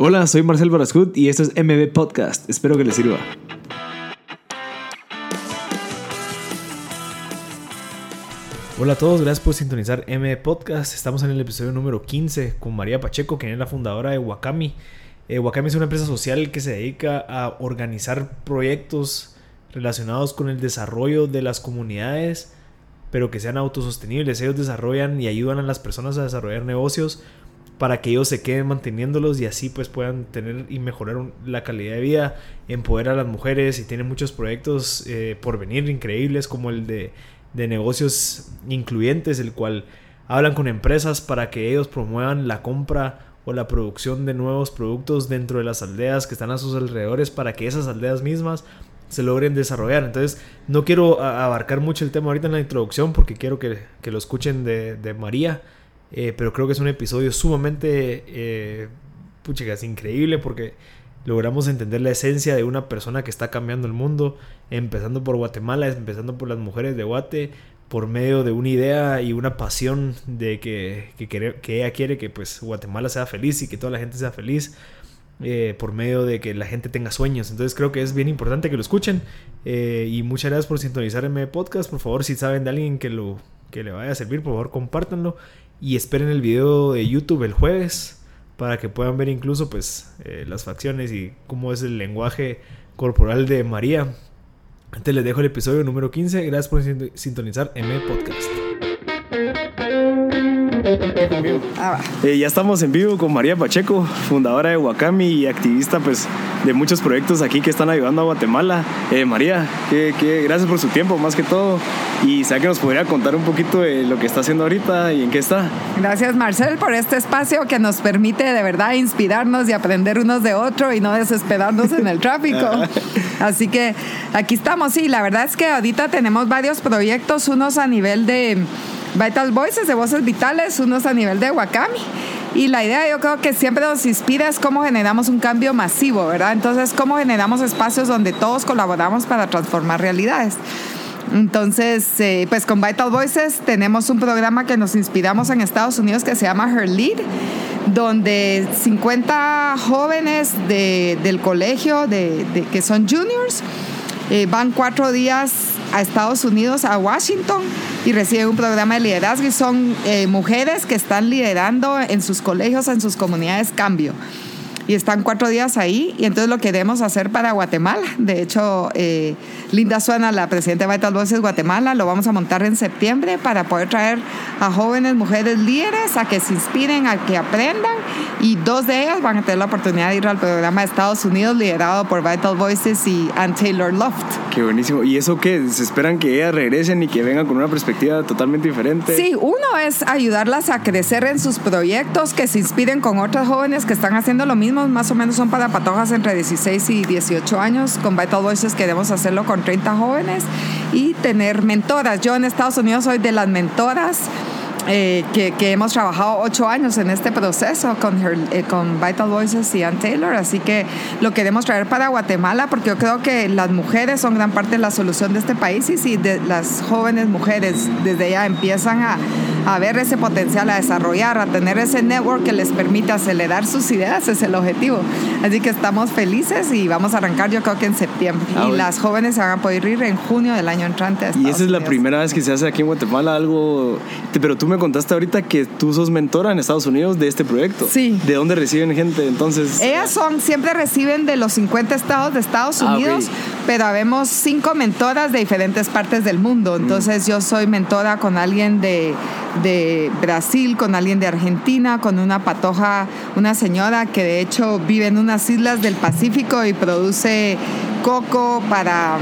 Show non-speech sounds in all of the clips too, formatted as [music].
Hola, soy Marcel Barascut y esto es MB Podcast. Espero que les sirva. Hola a todos, gracias por sintonizar MB Podcast. Estamos en el episodio número 15 con María Pacheco, quien es la fundadora de Wakami. Eh, Wakami es una empresa social que se dedica a organizar proyectos relacionados con el desarrollo de las comunidades, pero que sean autosostenibles. Ellos desarrollan y ayudan a las personas a desarrollar negocios para que ellos se queden manteniéndolos y así pues puedan tener y mejorar la calidad de vida, empoderar a las mujeres y tienen muchos proyectos eh, por venir increíbles como el de, de, negocios incluyentes, el cual hablan con empresas para que ellos promuevan la compra o la producción de nuevos productos dentro de las aldeas que están a sus alrededores para que esas aldeas mismas se logren desarrollar. Entonces, no quiero abarcar mucho el tema ahorita en la introducción porque quiero que, que lo escuchen de, de María. Eh, pero creo que es un episodio sumamente, eh, es increíble porque logramos entender la esencia de una persona que está cambiando el mundo, empezando por Guatemala, empezando por las mujeres de Guate, por medio de una idea y una pasión de que, que, ella quiere que pues Guatemala sea feliz y que toda la gente sea feliz. Eh, por medio de que la gente tenga sueños. Entonces creo que es bien importante que lo escuchen. Eh, y muchas gracias por sintonizar podcast. Por favor, si saben de alguien que, lo, que le vaya a servir, por favor, compártanlo y esperen el video de YouTube el jueves para que puedan ver incluso pues eh, las facciones y cómo es el lenguaje corporal de María. Antes les dejo el episodio número 15. Gracias por sintonizar M Podcast. Ah, eh, ya estamos en vivo con María Pacheco, fundadora de Wakami y activista pues de muchos proyectos aquí que están ayudando a Guatemala. Eh, María, que, gracias por su tiempo más que todo y sé que nos podría contar un poquito de lo que está haciendo ahorita y en qué está. Gracias Marcel por este espacio que nos permite de verdad inspirarnos y aprender unos de otro y no desesperarnos en el tráfico. [laughs] Así que aquí estamos, sí, la verdad es que ahorita tenemos varios proyectos, unos a nivel de Vital Voices, de Voces Vitales, unos a nivel de Wakami. Y la idea yo creo que siempre nos inspira es cómo generamos un cambio masivo, ¿verdad? Entonces, cómo generamos espacios donde todos colaboramos para transformar realidades. Entonces, eh, pues con Vital Voices tenemos un programa que nos inspiramos en Estados Unidos que se llama Her Lead, donde 50 jóvenes del colegio que son juniors eh, van cuatro días a Estados Unidos, a Washington, y reciben un programa de liderazgo y son eh, mujeres que están liderando en sus colegios, en sus comunidades cambio y están cuatro días ahí y entonces lo queremos hacer para Guatemala. De hecho, eh, Linda Suena, la presidenta de Vital Voices Guatemala, lo vamos a montar en septiembre para poder traer a jóvenes mujeres líderes a que se inspiren, a que aprendan y dos de ellas van a tener la oportunidad de ir al programa de Estados Unidos liderado por Vital Voices y Ann Taylor Loft. Qué buenísimo. ¿Y eso qué? ¿Se esperan que ellas regresen y que vengan con una perspectiva totalmente diferente? Sí, uno es ayudarlas a crecer en sus proyectos, que se inspiren con otras jóvenes que están haciendo lo mismo más o menos son para patojas entre 16 y 18 años. Con Vital Voices queremos hacerlo con 30 jóvenes y tener mentoras. Yo en Estados Unidos soy de las mentoras eh, que, hemos trabajado ocho años en este proceso con, eh, con Vital Voices y Ann Taylor, así que lo queremos traer para Guatemala porque yo creo que las mujeres son gran parte de la solución de este país y si de, las jóvenes mujeres desde ya empiezan a, a ver ese potencial, a desarrollar, a tener ese network que les permite acelerar sus ideas, es el objetivo. Así que estamos felices y vamos a arrancar yo creo que en septiembre. Ah, y las jóvenes se van a poder ir en junio del año entrante. y esa es la primera vez que se hace aquí en Guatemala algo, pero tú me contaste ahorita que tú sos mentora en Estados Unidos de este proyecto. Sí. ¿De dónde reciben gente entonces? Ellas son, siempre reciben de los 50 estados de Estados ah, Unidos, pero habemos cinco mentoras de diferentes partes del mundo. Mm. Entonces yo soy mentora con alguien de, de Brasil, con alguien de Argentina, con una patoja, una señora que de hecho vive en unas islas del Pacífico y produce coco para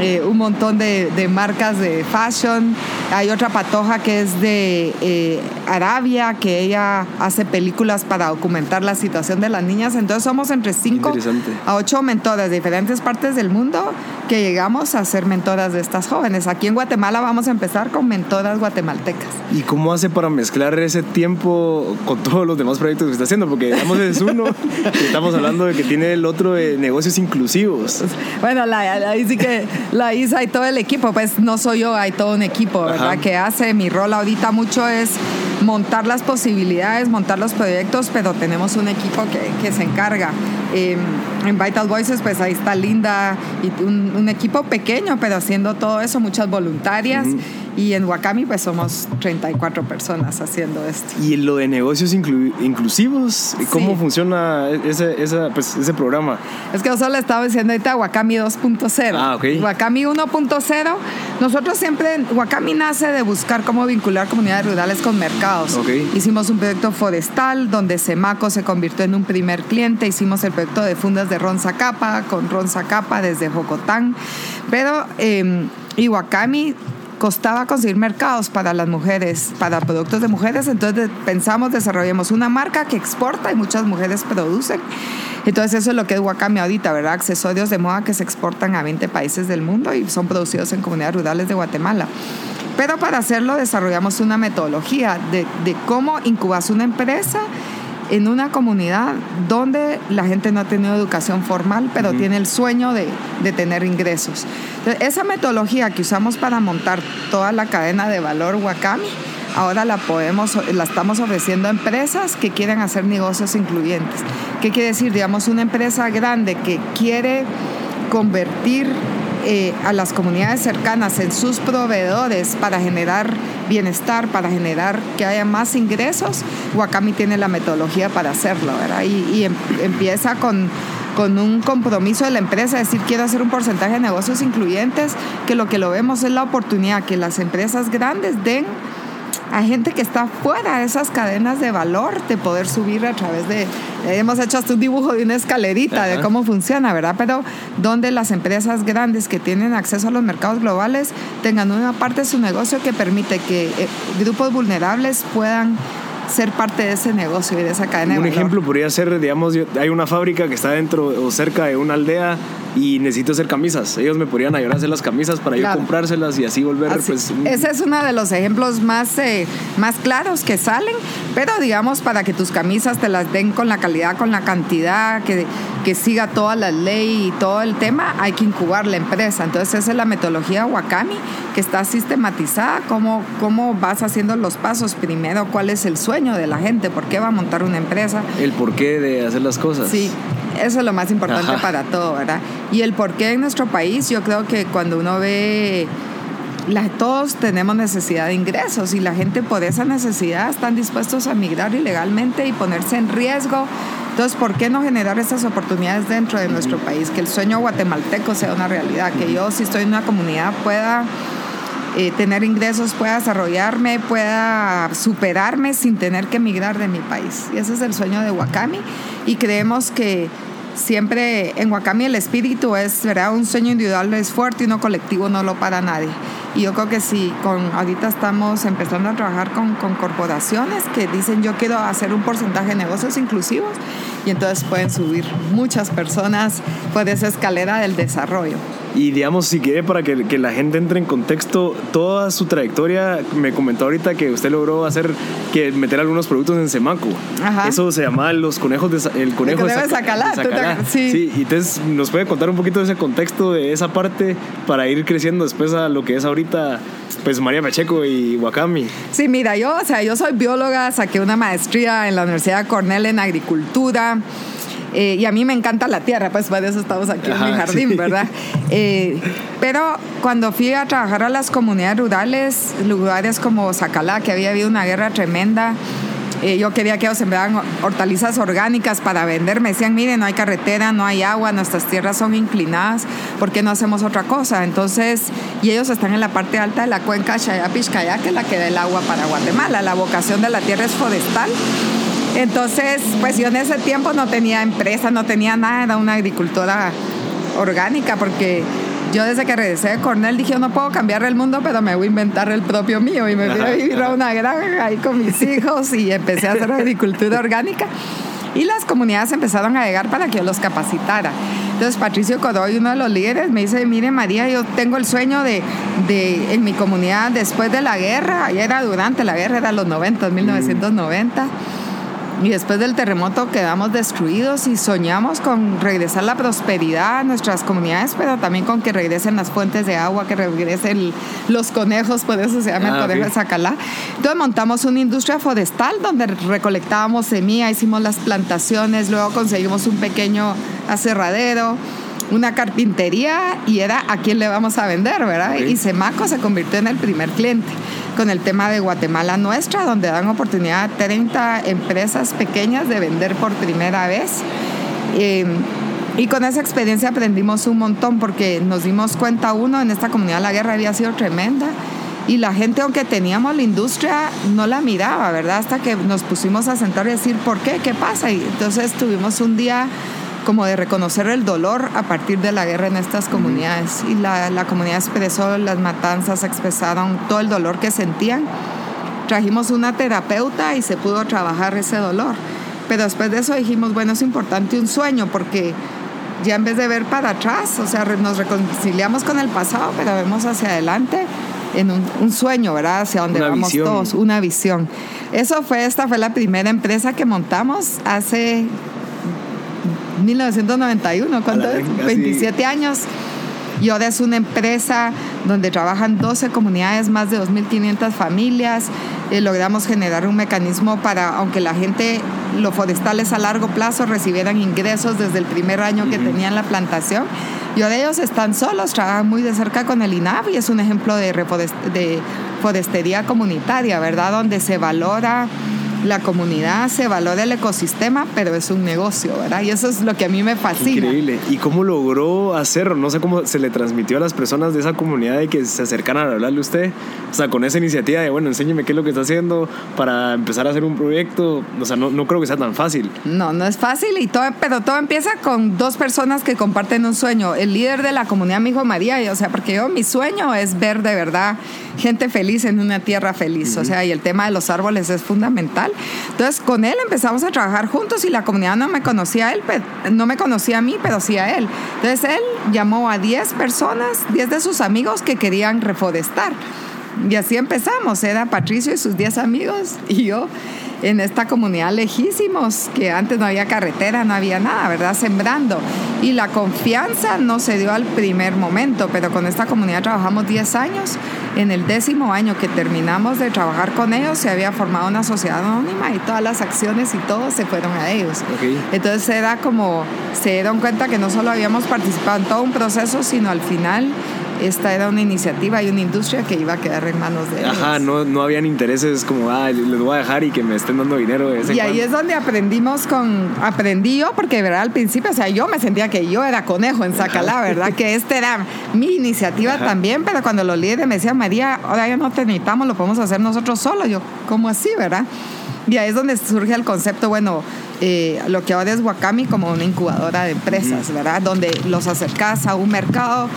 eh, un montón de, marcas de fashion. Hay otra patoja que es de eh, Arabia, que ella hace películas para documentar la situación de las niñas. Entonces somos entre 5 a 8 mentoras de diferentes partes del mundo que llegamos a ser mentoras de estas jóvenes. Aquí en Guatemala vamos a empezar con mentoras guatemaltecas. ¿Y cómo hace para mezclar ese tiempo con todos los demás proyectos que está haciendo? Porque digamos es uno [laughs] y estamos hablando de que tiene el otro de negocios inclusivos. Bueno, ahí sí que la hice y todo el equipo, pues no soy yo, hay todo un equipo, ¿verdad? Que hace, mi rol ahorita mucho es montar las posibilidades, montar los proyectos, pero tenemos un equipo que, que se encarga. Eh, en Vital Voices, pues ahí está Linda y un, un, equipo pequeño, pero haciendo todo eso, muchas voluntarias. Uh -huh. Y en Wakami, pues somos 34 personas haciendo esto. ¿Y lo de negocios inclu inclusivos? ¿Cómo sí. funciona ese, ese, pues, ese programa? Es que yo solo estaba diciendo ahorita Wakami 2.0. Ah, ok. Wakami 1.0, nosotros siempre, Wakami nace de buscar cómo vincular comunidades rurales con mercados. Okay. Hicimos un proyecto forestal donde Semaco se convirtió en un primer cliente. Hicimos el proyecto de fundas de Ron Zacapa con Ron Zacapa desde Jocotán. Pero eh, Iwakami costaba conseguir mercados para las mujeres, para productos de mujeres, entonces pensamos, desarrollemos una marca que exporta y muchas mujeres producen. Entonces eso es lo que es ahorita, ¿verdad? Accesorios de moda que se exportan a 20 países del mundo y son producidos en comunidades rurales de Guatemala. Pero para hacerlo desarrollamos una metodología de, de cómo incubas una empresa en una comunidad donde la gente no ha tenido educación formal, pero uh -huh. tiene el sueño de, de tener ingresos. Entonces, esa metodología que usamos para montar toda la cadena de valor Wakami, ahora la podemos, la estamos ofreciendo a empresas que quieren hacer negocios incluyentes. ¿Qué quiere decir? Digamos, una empresa grande que quiere convertir eh, a las comunidades cercanas en sus proveedores para generar bienestar, para generar que haya más ingresos, Wakami tiene la metodología para hacerlo, ¿verdad? Y, em, empieza con, con un compromiso de la empresa, es decir, quiero hacer un porcentaje de negocios incluyentes, que lo que lo vemos es la oportunidad que las empresas grandes den a gente que está fuera de esas cadenas de valor de poder subir a través de hemos hecho hasta un dibujo de una escalerita Ajá. de cómo funciona, ¿verdad? Pero donde las empresas grandes que tienen acceso a los mercados globales tengan una parte de su negocio que permite que eh, grupos vulnerables puedan ser parte de ese negocio y de esa cadena Un de valor. ejemplo podría ser, digamos, hay una fábrica que está dentro o cerca de una aldea y necesito hacer camisas. Ellos me podrían ayudar a hacer las camisas para claro. yo comprárselas y así volver, así, pues... Ese es uno de los ejemplos más, eh, más claros que salen, pero digamos para que tus camisas te las den con la calidad, con la cantidad, que, que siga toda la ley y todo el tema, hay que incubar la empresa. Entonces esa es la metodología Wakami, que está sistematizada, cómo, cómo vas haciendo los pasos. Primero, cuál es el sueño de la gente, por qué va a montar una empresa. El porqué de hacer las cosas. Sí, eso es lo más importante Ajá. para todo, ¿verdad? Y el porqué en nuestro país, yo creo que cuando uno ve, la, todos tenemos necesidad de ingresos y la gente por esa necesidad están dispuestos a migrar ilegalmente y ponerse en riesgo. Entonces, ¿por qué no generar estas oportunidades dentro de nuestro país? Que el sueño guatemalteco sea una realidad, que yo si estoy en una comunidad pueda eh, tener ingresos, pueda desarrollarme, pueda superarme sin tener que emigrar de mi país. Y ese es el sueño de Wakami. Y creemos que siempre en Wakami el espíritu es, ¿verdad? Un sueño individual es fuerte y uno colectivo no lo para nadie. Y yo creo que sí, con, ahorita estamos empezando a trabajar con, con corporaciones que dicen yo quiero hacer un porcentaje de negocios inclusivos y entonces pueden subir muchas personas por esa escalera del desarrollo. Y digamos, si quiere, para que, que, la gente entre en contexto, toda su trayectoria, me comentó ahorita que usted logró hacer, que meter algunos productos en Semaco. Ajá. Eso se llama los conejos de, el conejo el de, de Zacalá. De Zacalá. Sí. sí. Y entonces, ¿nos puede contar un poquito de ese contexto, de esa parte, para ir creciendo después a lo que es ahorita, pues, María Pacheco y Wakami? Sí, mira, yo, o sea, yo soy bióloga, saqué una maestría en la Universidad de Cornell en agricultura. Eh, y a mí me encanta la tierra, pues por eso estamos aquí Ajá, en mi jardín, sí. ¿verdad? Eh, pero cuando fui a trabajar a las comunidades rurales, lugares como Zacalá, que había habido una guerra tremenda, eh, yo quería que ellos sembraran hortalizas orgánicas para vender. Me decían, miren, no hay carretera, no hay agua, nuestras tierras son inclinadas, ¿por qué no hacemos otra cosa? Entonces, y ellos están en la parte alta de la cuenca Chayapishcaya, que es la que da el agua para Guatemala. La vocación de la tierra es forestal. Entonces, pues yo en ese tiempo no tenía empresa, no tenía nada, era una agricultora orgánica, porque yo desde que regresé de Cornell dije, yo no puedo cambiar el mundo, pero me voy a inventar el propio mío. Y me fui a vivir a [laughs] una granja ahí con mis hijos y empecé a hacer agricultura orgánica. Y las comunidades empezaron a llegar para que yo los capacitara. Entonces Patricio Codoy, uno de los líderes, me dice, mire María, yo tengo el sueño de, de en mi comunidad después de la guerra, ya era durante la guerra, era los 90, 1990. Mm Y después del terremoto quedamos destruidos y soñamos con regresar la prosperidad a nuestras comunidades, pero también con que regresen las fuentes de agua, que regresen los conejos, por eso se llama el Ah, conejo de. Zacalá. Entonces montamos una industria forestal donde recolectábamos semilla, hicimos las plantaciones, luego conseguimos un pequeño aserradero, una carpintería y era a quién le vamos a vender, ¿verdad? Y Semaco se convirtió en el primer cliente con el tema de Guatemala Nuestra, donde dan oportunidad a 30 empresas pequeñas de vender por primera vez. Eh, y con esa experiencia aprendimos un montón porque nos dimos cuenta, uno, en esta comunidad la guerra había sido tremenda y la gente, aunque teníamos la industria, no la miraba, ¿verdad? Hasta que nos pusimos a sentar y decir, ¿por qué? ¿Qué pasa? Y entonces tuvimos un día como de reconocer el dolor a partir de la guerra en estas comunidades. Y la, la comunidad expresó las matanzas, expresaron todo el dolor que sentían. Trajimos una terapeuta y se pudo trabajar ese dolor. Pero después de eso dijimos, bueno, es importante un sueño porque ya en vez de ver para atrás, o sea, nos reconciliamos con el pasado, pero vemos hacia adelante en un, un sueño, ¿verdad? Hacia donde Una vamos visión. todos, una visión. Eso fue, esta fue la primera empresa que montamos hace 1991, ¿cuánto es? venga, 27 años. Y ahora es una empresa donde trabajan 12 comunidades, más de 2.500 familias. Eh, logramos generar un mecanismo para, aunque la gente, los forestales a largo plazo recibieran ingresos desde el primer año que tenían la plantación. Y ahora ellos están solos, trabajan muy de cerca con el INAV y es un ejemplo de, de forestería comunitaria, ¿verdad? Donde se valora la comunidad, se valora el ecosistema, pero es un negocio, ¿verdad? Y eso es lo que a mí me fascina. Increíble. ¿Y cómo logró hacerlo? No sé cómo se le transmitió a las personas de esa comunidad de que se acercaran a hablarle a usted. O sea, con esa iniciativa de, bueno, enséñeme qué es lo que está haciendo para empezar a hacer un proyecto. O sea, no, no creo que sea tan fácil. No, no es fácil, y todo, pero todo empieza con dos personas que comparten un sueño. El líder de la comunidad, mi hijo María, y, o sea, porque yo mi sueño es ver de verdad gente feliz en una tierra feliz, o sea, y el tema de los árboles es fundamental. Entonces, con él empezamos a trabajar juntos y la comunidad no me conocía a él, no me conocía a mí, pero sí a él. Entonces, él llamó a 10 personas, 10 de sus amigos que querían reforestar. Y así empezamos, era Patricio y sus 10 amigos y yo en esta comunidad lejísimos, que antes no había carretera, no había nada, ¿verdad? Sembrando. Y la confianza no se dio al primer momento, pero con esta comunidad trabajamos 10 años. En el décimo año que terminamos de trabajar con ellos, se había formado una sociedad anónima y todas las acciones y todo se fueron a ellos. Ok. Entonces era como, se dieron cuenta que no solo habíamos participado en todo un proceso, sino al final esta era una iniciativa y una industria que iba a quedar en manos de ellos. Ajá, no, no habían intereses como, ah, les voy a dejar y que me estén dando dinero de Y ahí es donde aprendimos con, aprendí yo, porque verdad al principio, o sea, yo me sentía que yo era conejo en Zacalá, ¿verdad? Que esta era mi iniciativa Ajá. también, pero cuando los líderes me decían, María, ahora ya no te necesitamos, lo podemos hacer nosotros solos, yo, ¿cómo así, verdad? Y ahí es donde surge el concepto, bueno, eh, lo que ahora es Wakami como una incubadora de empresas, ¿verdad? Donde los acercas a un mercado,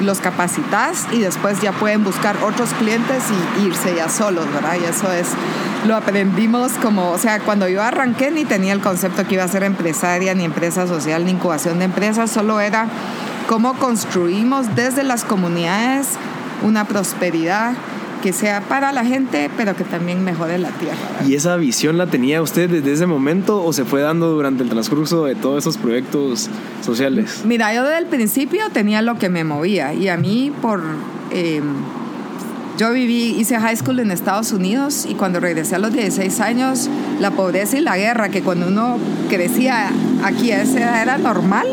los capacitas y después ya pueden buscar otros clientes y irse ya solos, ¿verdad? Y eso es, lo aprendimos como, o sea, cuando yo arranqué ni tenía el concepto que iba a ser empresaria, ni empresa social, ni incubación de empresas, solo era cómo construimos desde las comunidades una prosperidad que sea para la gente, pero que también mejore la tierra. ¿verdad? ¿Y esa visión la tenía usted desde ese momento o se fue dando durante el transcurso de todos esos proyectos sociales? Mira, yo desde el principio tenía lo que me movía y a mí por... eh, yo viví, hice high school en Estados Unidos y cuando regresé a los 16 años, la pobreza y la guerra, que cuando uno crecía aquí a esa edad era normal,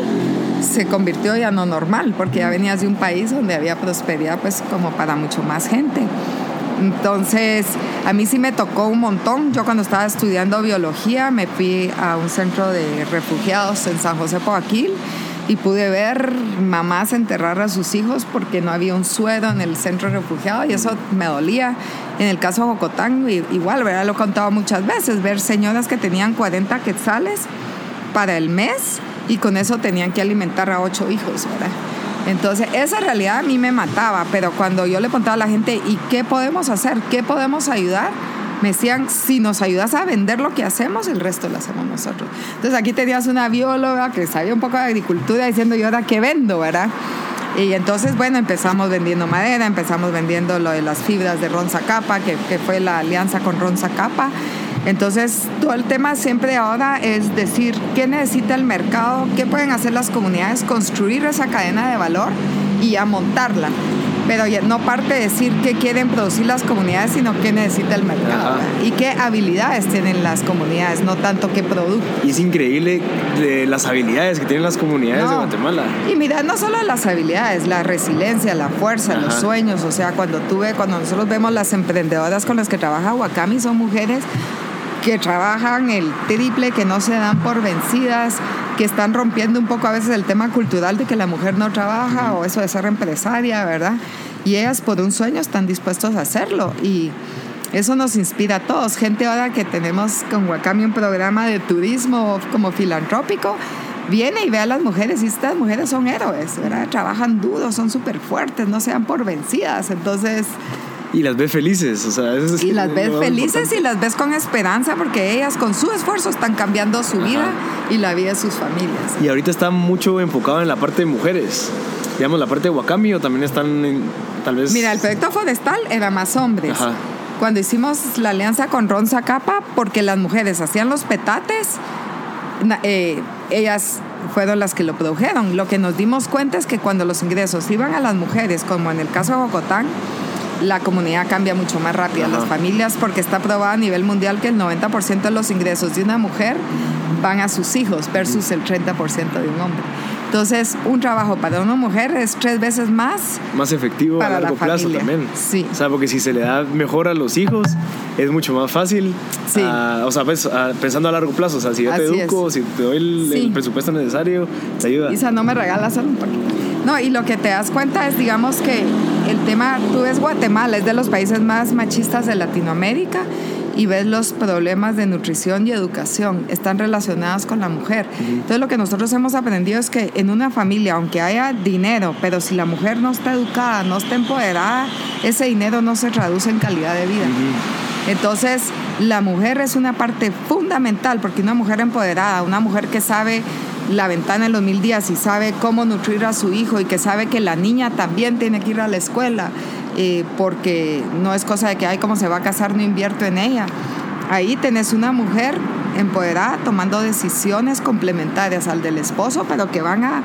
se convirtió ya no normal, porque ya venías de un país donde había prosperidad pues como para mucho más gente. Entonces, a mí sí me tocó un montón. Yo cuando estaba estudiando biología me fui a un centro de refugiados en San José Poaquil y pude ver mamás enterrar a sus hijos porque no había un suero en el centro de refugiados y eso me dolía. En el caso de Jocotán, igual, ¿verdad? Lo he contado muchas veces, ver señoras que tenían 40 quetzales para el mes y con eso tenían que alimentar a ocho hijos, ¿verdad? Entonces, esa realidad a mí me mataba, pero cuando yo le preguntaba a la gente, ¿y qué podemos hacer? ¿Qué podemos ayudar? Me decían, si nos ayudas a vender lo que hacemos, el resto lo hacemos nosotros. Entonces, aquí tenías una bióloga que sabía un poco de agricultura diciendo, ¿y ahora qué vendo, verdad? Y entonces, bueno, empezamos vendiendo madera, empezamos vendiendo lo de las fibras de Ronza Capa, que, que fue la alianza con Ronza Capa. Entonces, todo el tema siempre ahora es decir qué necesita el mercado, qué pueden hacer las comunidades, construir esa cadena de valor y a montarla. Pero no parte de decir qué quieren producir las comunidades, sino qué necesita el mercado y qué habilidades tienen las comunidades, no tanto qué producto. Y es increíble de las habilidades que tienen las comunidades de Guatemala. Y mira, no solo las habilidades, la resiliencia, la fuerza, los sueños. O sea, cuando tuve, cuando nosotros vemos las emprendedoras con las que trabaja Wakami, son mujeres que trabajan el triple, que no se dan por vencidas, que están rompiendo un poco a veces el tema cultural de que la mujer no trabaja o eso de ser empresaria, ¿verdad? Y ellas por un sueño están dispuestos a hacerlo y eso nos inspira a todos. Gente ahora que tenemos con Wakami un programa de turismo como filantrópico, viene y ve a las mujeres y estas mujeres son héroes, ¿verdad? Trabajan duro, son súper fuertes, no se dan por vencidas. Entonces, y las ves felices, o sea, y las ves felices y las ves con esperanza porque ellas con su esfuerzo están cambiando su vida y la vida de sus familias. Y ahorita está mucho enfocado en la parte de mujeres, digamos la parte de Wakami o también están en, tal vez. Mira, el proyecto forestal era más hombres. Ajá. Cuando hicimos la alianza con Ron Zacapa, porque las mujeres hacían los petates, eh, ellas fueron las que lo produjeron. Lo que nos dimos cuenta es que cuando los ingresos iban a las mujeres, como en el caso de Bogotá, la comunidad cambia mucho más rápido. Las familias, porque está probado a nivel mundial que el 90% de los ingresos de una mujer van a sus hijos versus el 30% de un hombre. Entonces, un trabajo para una mujer es tres veces más. Más efectivo a largo plazo también. Sí. O sea, porque si se le da mejor a los hijos, es mucho más fácil. Sí. o sea, pues, pensando a largo plazo, o sea, si yo te educo, si te doy el, presupuesto necesario, te ayuda. Isa, no me regalas poquito. No, y lo que te das cuenta es, digamos, que el tema, tú ves Guatemala, es de los países más machistas de Latinoamérica y ves los problemas de nutrición y educación, están relacionados con la mujer. Entonces lo que nosotros hemos aprendido es que en una familia, aunque haya dinero, pero si la mujer no está educada, no está empoderada, ese dinero no se traduce en calidad de vida. Entonces, la mujer es una parte fundamental, porque una mujer empoderada, una mujer que sabe la ventana en los mil días y sabe cómo nutrir a su hijo y que sabe que la niña también tiene que ir a la escuela, eh, porque no es cosa de que, ay, cómo se va a casar, no invierto en ella. Ahí tenés una mujer empoderada tomando decisiones complementarias al del esposo, pero que van a,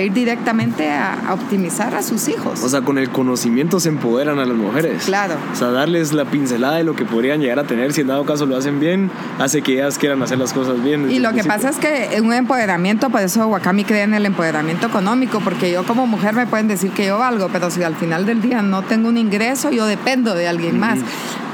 ir directamente a, optimizar a sus hijos. O sea, con el conocimiento se empoderan a las mujeres. Claro. O sea, darles la pincelada de lo que podrían llegar a tener, si en dado caso lo hacen bien, hace que ellas quieran hacer las cosas bien. Y lo que pasa es que un empoderamiento, por eso Wakami cree en el empoderamiento económico, porque yo como mujer me pueden decir que yo valgo, pero si al final del día no tengo un ingreso, yo dependo de alguien más.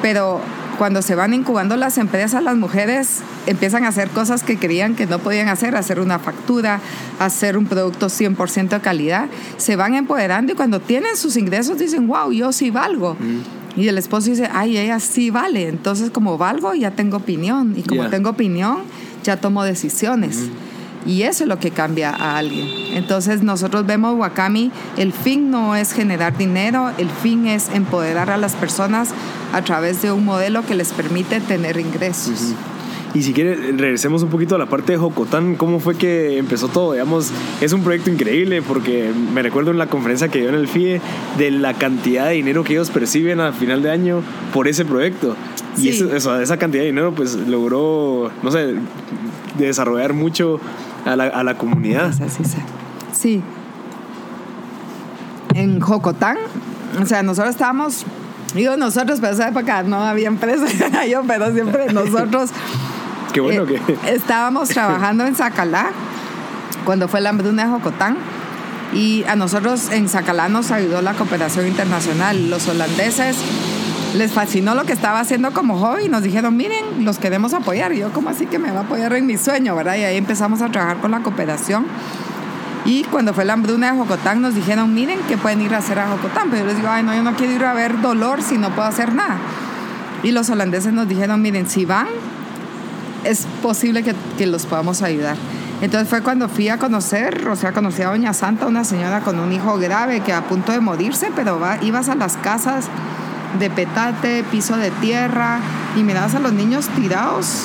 Pero cuando se van incubando las empresas, las mujeres empiezan a hacer cosas que creían que no podían hacer, hacer una factura, hacer un producto 100% de calidad, se van empoderando y cuando tienen sus ingresos dicen, wow, yo sí valgo. Y el esposo dice, ay, ella sí vale. Entonces, como valgo, ya tengo opinión. Y como tengo opinión, ya tomo decisiones. Y eso es lo que cambia a alguien. Entonces nosotros vemos Wakami, el fin no es generar dinero, el fin es empoderar a las personas a través de un modelo que les permite tener ingresos. Y si quiere, regresemos un poquito a la parte de Jocotán. ¿Cómo fue que empezó todo? Digamos, es un proyecto increíble porque me recuerdo en la conferencia que dio en el FIE de la cantidad de dinero que ellos perciben a final de año por ese proyecto. Y eso, esa cantidad de dinero pues logró, no sé, desarrollar mucho a la, a la comunidad. Sí. En Jocotán, o sea, nosotros estábamos, digo nosotros, pero esa época no había empresa, [laughs] yo, pero siempre nosotros. [laughs] Qué bueno eh, que. Estábamos [laughs] trabajando en Zacalá cuando fue la hambruna de Jocotán. Y a nosotros en Zacalá nos ayudó la cooperación internacional. Los holandeses les fascinó lo que estaba haciendo como hobby nos dijeron, miren, los queremos apoyar. Y yo, ¿cómo así que me va a apoyar en mi sueño, verdad? Y ahí empezamos a trabajar con la cooperación. Y cuando fue la hambruna de Jocotán, nos dijeron, miren, ¿qué pueden ir a hacer a Jocotán? Pero yo les digo, ay, no, yo no quiero ir a ver dolor si no puedo hacer nada. Y los holandeses nos dijeron, miren, si van, es posible que, que los podamos ayudar. Entonces fue cuando fui a conocer, o sea, conocí a Doña Santa, una señora con un hijo grave que a punto de morirse, pero va, ibas a las casas de petate, piso de tierra, y mirabas a los niños tirados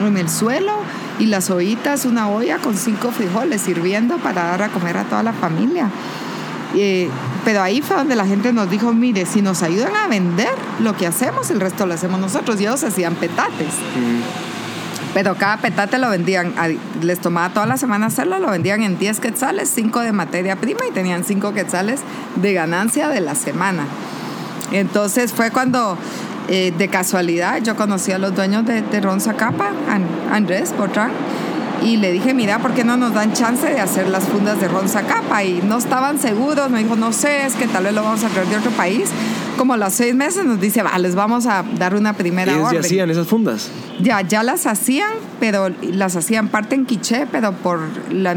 en el suelo y las ollitas, una olla con cinco frijoles sirviendo para dar a comer a toda la familia. pero pero ahí fue donde la gente nos dijo, mire, si nos ayudan a vender lo que hacemos, el resto lo hacemos nosotros. Y ellos hacían petates. Pero cada petate lo vendían, les tomaba toda la semana hacerlo, lo vendían en 10 quetzales, 5 de materia prima y tenían 5 quetzales de ganancia de la semana. Entonces fue cuando eh, de casualidad yo conocí a los dueños de, de Ron Zacapa, Andrés Botrán, y le dije, mira, ¿por qué no nos dan chance de hacer las fundas de Ron Zacapa? Y no estaban seguros, me dijo, no sé, es que tal vez lo vamos a traer de otro país. Como a los seis meses nos dice, va, les vamos a dar una primera ¿Ellos orden. ya hacían esas fundas? Ya, ya las hacían, pero las hacían parte en quiché, pero por las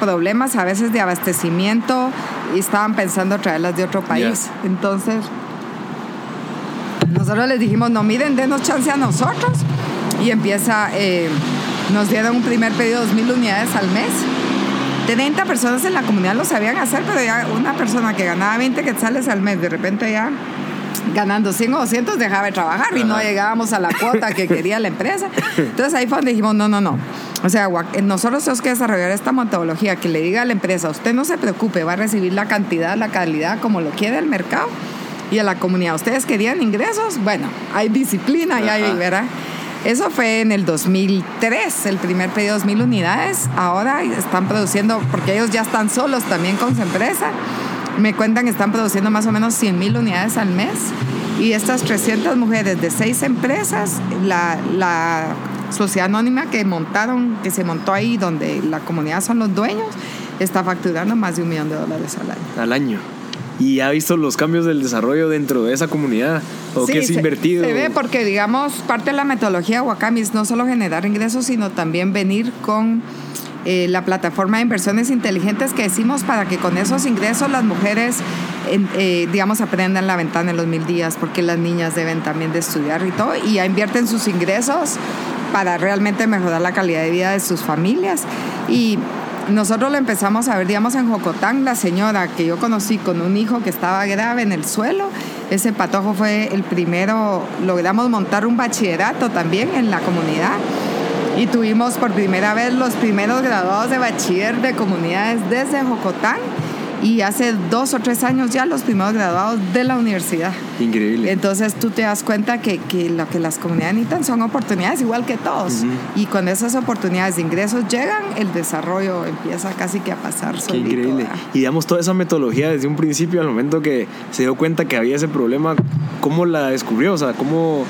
problemas a veces de abastecimiento y estaban pensando traerlas de otro país. Entonces, nosotros les dijimos, no, miren, denos chance a nosotros. Y empieza, eh, nos dieron un primer pedido de 2.000 unidades al mes. 30 personas en la comunidad lo sabían hacer, pero ya una persona que ganaba 20 quetzales al mes, de repente ya ganando 100 o 200 dejaba de trabajar y no llegábamos a la cuota que quería la empresa. [laughs] Entonces ahí fue donde dijimos, no, no, no. O sea, nosotros tenemos que desarrollar esta metodología que le diga a la empresa, usted no se preocupe, va a recibir la cantidad, la calidad como lo quiere el mercado y a la comunidad. ¿Ustedes querían ingresos? Bueno, hay disciplina y hay, ¿verdad? Eso fue en el 2003, el primer pedido de 2.000 unidades. Ahora están produciendo, porque ellos ya están solos también con su empresa. Me cuentan que están produciendo más o menos 100.000 unidades al mes. Y estas 300 mujeres de seis empresas, la, la sociedad anónima que montaron, que se montó ahí, donde la comunidad son los dueños, está facturando más de un millón de dólares al año. Al año y ha visto los cambios del desarrollo dentro de esa comunidad o que es invertido. Se ve porque, digamos, parte de la metodología de Wakami es no solo generar ingresos, sino también venir con eh, la plataforma de inversiones inteligentes que decimos para que con esos ingresos las mujeres, eh, digamos, aprendan la ventana en los mil días, porque las niñas deben también de estudiar y todo, y ya invierten sus ingresos para realmente mejorar la calidad de vida de sus familias. Y nosotros lo empezamos a ver, digamos, en Jocotán, la señora que yo conocí con un hijo que estaba grave en el suelo. Ese patojo fue el primero, logramos montar un bachillerato también en la comunidad. Y tuvimos por primera vez los primeros graduados de bachiller de comunidades desde Jocotán y hace dos o tres años ya los primeros graduados de la universidad. Increíble. Entonces tú te das cuenta que, que lo que las comunidades necesitan son oportunidades igual que todos. Y con esas oportunidades de ingresos llegan, el desarrollo empieza casi que a pasar. Qué increíble. Y digamos, toda esa metodología desde un principio, al momento que se dio cuenta que había ese problema, ¿cómo la descubrió? O sea, ¿cómo...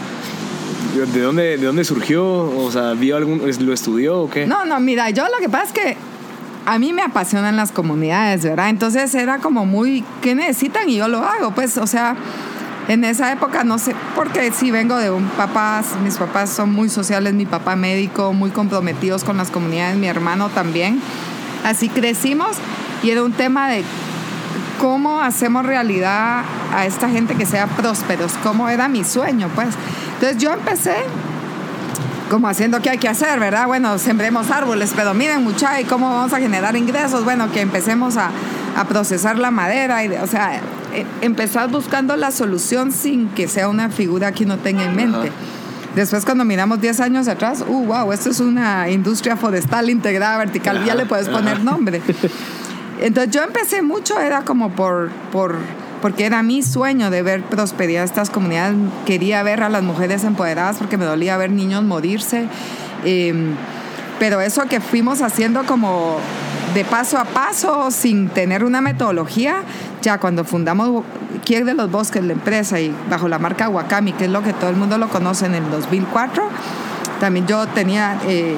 ¿De dónde, ¿De dónde surgió? O sea, ¿vio algún, ¿lo estudió o qué? No, no, mira, yo lo que pasa es que a mí me apasionan las comunidades, ¿verdad? Entonces era como muy, ¿qué necesitan? Y yo lo hago, pues, o sea, en esa época no sé, porque sí vengo de un papá, mis papás son muy sociales, mi papá médico, muy comprometidos con las comunidades, mi hermano también. Así crecimos y era un tema de cómo hacemos realidad a esta gente que sea prósperos, cómo era mi sueño, pues. Entonces yo empecé como haciendo qué hay que hacer, ¿verdad? Bueno, sembremos árboles, pero miren mucha, ¿y cómo vamos a generar ingresos? Bueno, que empecemos a, a procesar la madera, y, o sea, e, empezar buscando la solución sin que sea una figura que uno tenga en mente. Después cuando miramos 10 años atrás, uh, wow, esto es una industria forestal integrada vertical, ya le puedes poner nombre. [laughs] Entonces yo empecé mucho, era como por, por porque era mi sueño de ver prosperidad en estas comunidades. Quería ver a las mujeres empoderadas porque me dolía ver niños morirse. Em, pero eso que fuimos haciendo como de paso a paso, sin tener una metodología, ya cuando fundamos Kier de los Bosques, la empresa, y bajo la marca Wakami, que es lo que todo el mundo lo conoce en el 2004, también yo tenía... Eh,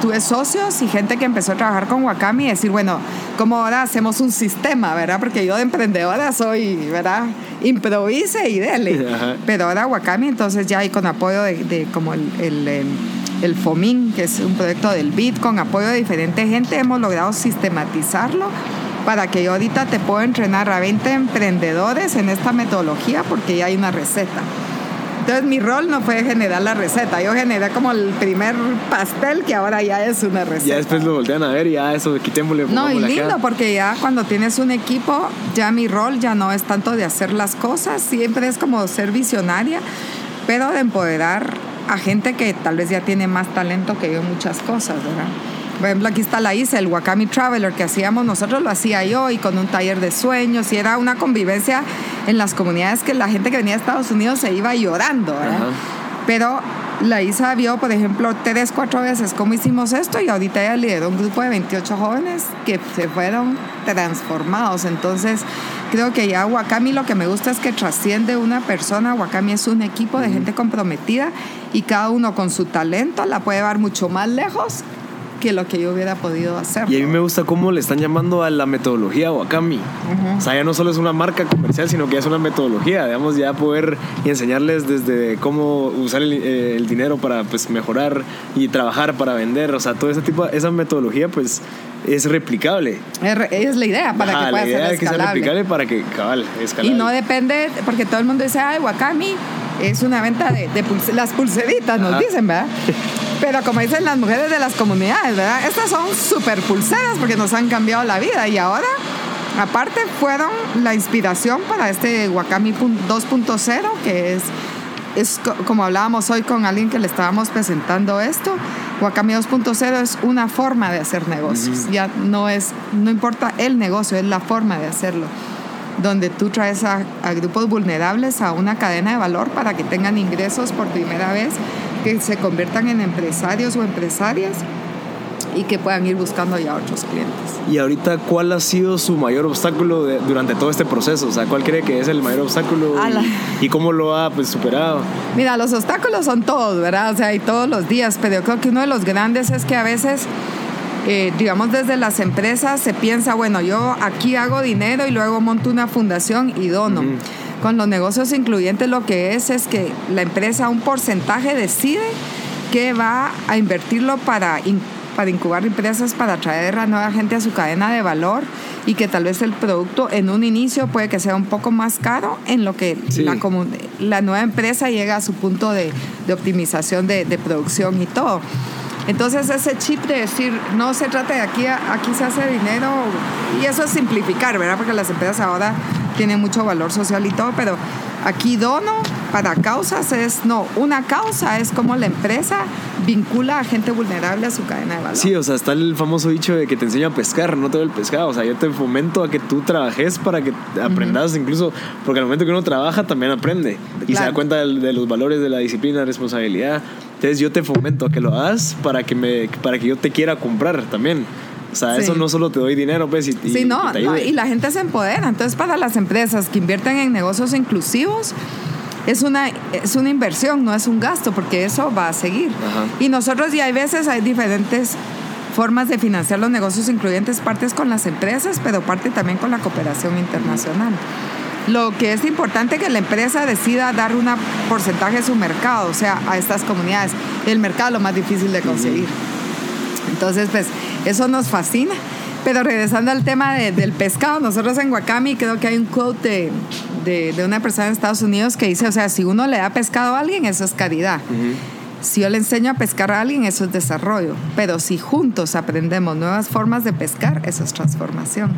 tuve socios y gente que empezó a trabajar con Wakami y decir, bueno, ¿cómo ahora hacemos un sistema, verdad? Porque yo de emprendedora soy, ¿verdad? Improvise y dele. [laughs] Pero ahora Wakami, entonces ya hay con apoyo de, como el, el, el, FOMIN, que es un proyecto del BIT, con apoyo de diferente gente, hemos logrado sistematizarlo para que yo ahorita te pueda entrenar a 20 emprendedores en esta metodología porque ya hay una receta. Entonces mi rol no fue generar la receta, yo generé como el primer pastel que ahora ya es una receta. Ya después lo voltean a ver y ya eso, quitémosle. No, y lindo porque ya cuando tienes un equipo, ya mi rol ya no es tanto de hacer las cosas, siempre es como ser visionaria, pero de empoderar a gente que tal vez ya tiene más talento que yo en muchas cosas, ¿verdad? Por ejemplo, aquí está la ISA, el Wakami Traveler que hacíamos, nosotros lo hacía yo y con un taller de sueños y era una convivencia en las comunidades que la gente que venía de Estados Unidos se iba llorando, ¿verdad? Pero la ISA vio, por ejemplo, tres, cuatro veces cómo hicimos esto y ahorita ella lideró un grupo de 28 jóvenes que se fueron transformados. Entonces, creo que ya Wakami lo que me gusta es que trasciende una persona. Wakami es un equipo de gente comprometida y cada uno con su talento la puede llevar mucho más lejos que lo que yo hubiera podido hacer. Y a mí me gusta cómo le están llamando a la metodología Wakami. O sea, ya no solo es una marca comercial, sino que ya es una metodología. Digamos, ya poder enseñarles desde cómo usar el, eh, el dinero para pues, mejorar y trabajar para vender. O sea, todo ese tipo, esa metodología, pues es replicable. Es, la idea para Ajá, que pueda la idea ser es que sea escalable. replicable para que cabal, escalable. Y no depende, porque todo el mundo dice, ay, Wakami es una venta de, de pulse- las pulseritas, nos Ajá. dicen, ¿verdad? Pero como dicen las mujeres de las comunidades, ¿verdad? Estas son súper pulseras porque nos han cambiado la vida y ahora, aparte, fueron la inspiración para este Wakami pun- 2.0, que es, es co- como hablábamos hoy con alguien que le estábamos presentando esto. Wakami 2.0 es una forma de hacer negocios. Ya no es, no importa el negocio, es la forma de hacerlo donde tú traes a, a grupos vulnerables a una cadena de valor para que tengan ingresos por primera vez, que se conviertan en empresarios o empresarias y que puedan ir buscando ya otros clientes. Y ahorita, ¿cuál ha sido su mayor obstáculo de- durante todo este proceso? O sea, ¿cuál cree que es el mayor obstáculo y cómo lo ha pues, superado? Mira, los obstáculos son todos, ¿verdad? O sea, hay todos los días, pero yo creo que uno de los grandes es que a veces, eh, digamos, desde las empresas se piensa, bueno, yo aquí hago dinero y luego monto una fundación y dono. Con los negocios incluyentes lo que es es que la empresa un porcentaje decide que va a invertirlo para, in- para incubar empresas, para atraer a nueva gente a su cadena de valor y que tal vez el producto en un inicio puede que sea un poco más caro en lo que Sí. la, nueva empresa llega a su punto de, de optimización de, de producción y todo. Entonces ese chip de decir, no se trata de aquí, aquí se hace dinero, y eso es simplificar, ¿verdad? Porque las empresas ahora tienen mucho valor social y todo, pero aquí dono para causas es, no, una causa es como la empresa vincula a gente vulnerable a su cadena de valor. Sí, o sea, está el famoso dicho de que te enseño a pescar, no te doy el pescado. O sea, yo te fomento a que tú trabajes para que aprendas incluso, porque al momento que uno trabaja también aprende y se da cuenta del- de, los valores de la disciplina, responsabilidad. Entonces yo te fomento a que lo hagas para que, me, para que yo te quiera comprar también. O sea, Sí. eso no solo te doy dinero, pues, y, Sí, no, y te no, y la gente se empodera. Entonces, para las empresas que invierten en negocios inclusivos, es una, es una inversión, no es un gasto, porque eso va a seguir. Ajá. Y nosotros, y hay veces, hay diferentes formas de financiar los negocios incluyentes, partes con las empresas, pero parte también con la cooperación internacional. Lo que es importante es que la empresa decida dar un porcentaje de su mercado, o sea, a estas comunidades. El mercado es lo más difícil de conseguir. Entonces, pues eso nos fascina. Pero regresando al tema de- del pescado, nosotros en Wakami creo que hay un quote de, de- de una persona en Estados Unidos que dice, o sea, si uno le da pescado a alguien, eso es caridad. Si yo le enseño a pescar a alguien, eso es desarrollo. Pero si juntos aprendemos nuevas formas de pescar, eso es transformación.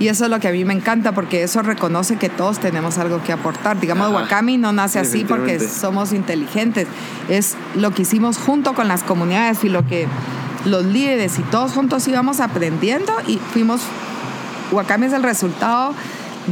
Y eso es lo que a mí me encanta porque eso reconoce que todos tenemos algo que aportar. Digamos, Ajá. Wakami no nace así porque somos inteligentes. Es lo que hicimos junto con las comunidades y lo que los líderes y todos juntos íbamos aprendiendo y fuimos... Wakami es el resultado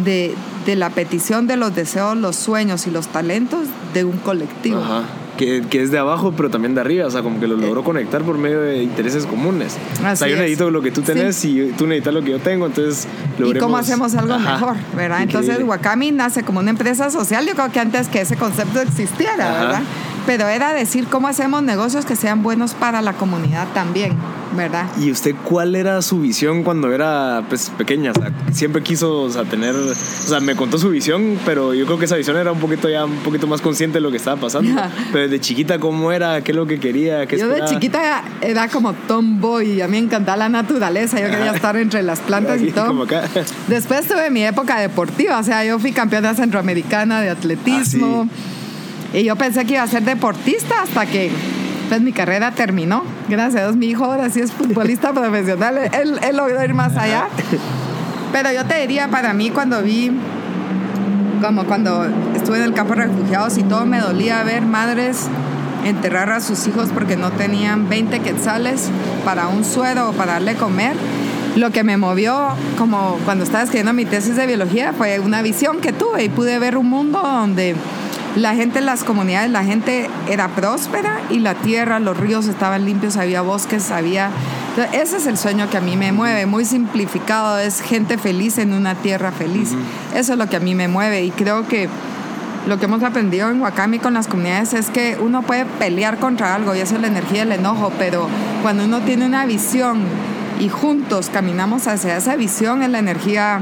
de, de la petición de los deseos, los sueños y los talentos de un colectivo. Ajá. Que, que es de abajo, pero también de arriba. O sea, como que lo logró conectar por medio de intereses comunes. o sea, Así yo es. necesito lo que tú tenés y tú necesitas lo que yo tengo. Entonces, ¿Y cómo logremos- hacemos algo Ajá. mejor? ¿verdad? Entonces. Wakami nace como una empresa social. Yo creo que antes que ese concepto existiera, Ajá. ¿verdad? Pero era decir cómo hacemos negocios que sean buenos para la comunidad también, ¿verdad? ¿Y usted cuál era su visión cuando era pues, pequeña? O sea, siempre quiso o sea, tener... O sea, me contó su visión, pero yo creo que esa visión era un poquito ya un poquito más consciente de lo que estaba pasando. [laughs] pero desde chiquita, ¿cómo era? ¿Qué es lo que quería? ¿Qué Yo de esperaba? chiquita era como tomboy a mí me encantaba la naturaleza. Yo quería estar entre las plantas y todo. como acá. [laughs] Después tuve mi época deportiva, o sea, yo fui campeona centroamericana de atletismo. Y yo pensé que iba a ser deportista hasta que pues mi carrera terminó. Gracias a Dios, mi hijo ahora sí es futbolista [laughs] profesional. Él, él logró ir más allá. Pero yo te diría, para mí, cuando vi, como cuando estuve en el campo de refugiados y todo, me dolía ver madres enterrar a sus hijos porque no tenían 20 quetzales para un suero o para darle comer. Lo que me movió, como cuando estaba escribiendo mi tesis de biología, fue una visión que tuve y pude ver un mundo donde la gente en las comunidades, la gente era próspera y la tierra, los ríos estaban limpios, había bosques, había... Ese es el sueño que a mí me mueve, muy simplificado, es gente feliz en una tierra feliz. Eso es lo que a mí me mueve y creo que lo que hemos aprendido en Wakami con las comunidades es que uno puede pelear contra algo y eso es la energía del enojo, pero cuando uno tiene una visión y juntos caminamos hacia esa visión es la energía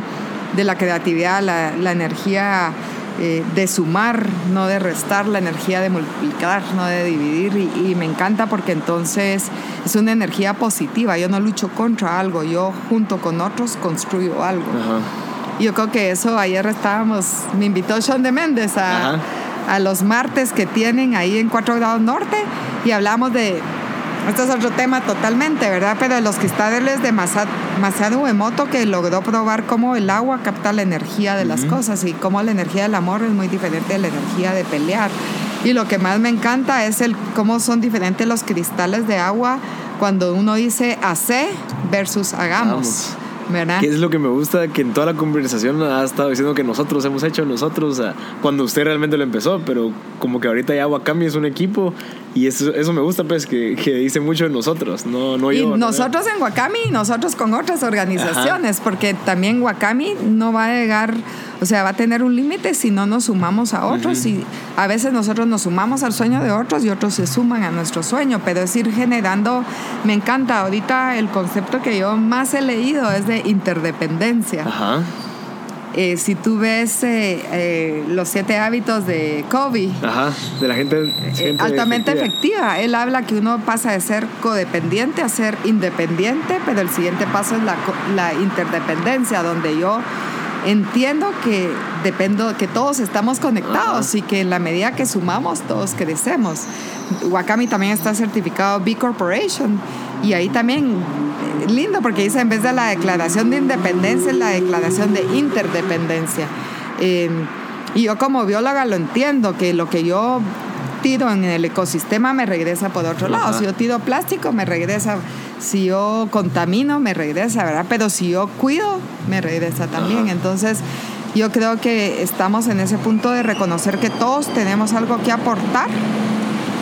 de la creatividad, la, la energía eh, de sumar, no de restar, la energía de multiplicar, no de dividir. Y, me encanta porque entonces es una energía positiva. Yo no lucho contra algo, yo junto con otros construyo algo. Y yo creo que eso, ayer estábamos, me invitó Sean de Méndez a, a los martes que tienen ahí en 4 grados norte y hablamos de esto es otro tema totalmente, ¿verdad? Pero los cristales de Masaru Emoto que logró probar cómo el agua capta la energía de las cosas y cómo la energía del amor es muy diferente de la energía de pelear. Y lo que más me encanta es el cómo son diferentes los cristales de agua cuando uno dice hace versus hagamos. ¿Verdad? Que es lo que me gusta, que en toda la conversación ha estado diciendo que nosotros hemos hecho nosotros, cuando usted realmente lo empezó, pero como que ahorita ya Wakami es un equipo y eso, eso me gusta, pues, que, que dice mucho de nosotros, no, no y nosotros en Wakami y nosotros con otras organizaciones, porque también Wakami no va a llegar o sea, va a tener un límite si no nos sumamos a otros y a veces nosotros nos sumamos al sueño de otros y otros se suman a nuestro sueño, pero es ir generando, me encanta, ahorita el concepto que yo más he leído es de interdependencia. Ajá. Eh, si tú ves eh, eh, los siete hábitos de Kobe, Ajá, de la gente, altamente efectiva. Él habla que uno pasa de ser codependiente a ser independiente, pero el siguiente paso es la, la interdependencia, donde yo entiendo que dependo, que todos estamos conectados y que en la medida que sumamos todos crecemos. Wakami también está certificado B Corporation y ahí también eh, lindo porque dice en vez de la declaración de independencia es la declaración de interdependencia. Em, y yo como bióloga lo entiendo, que lo que yo tiro en el ecosistema me regresa por otro lado. Si yo tiro plástico, me regresa si yo contamino, me regresa, ¿verdad? Pero si yo cuido, me regresa también. Entonces, yo creo que estamos en ese punto de reconocer que todos tenemos algo que aportar,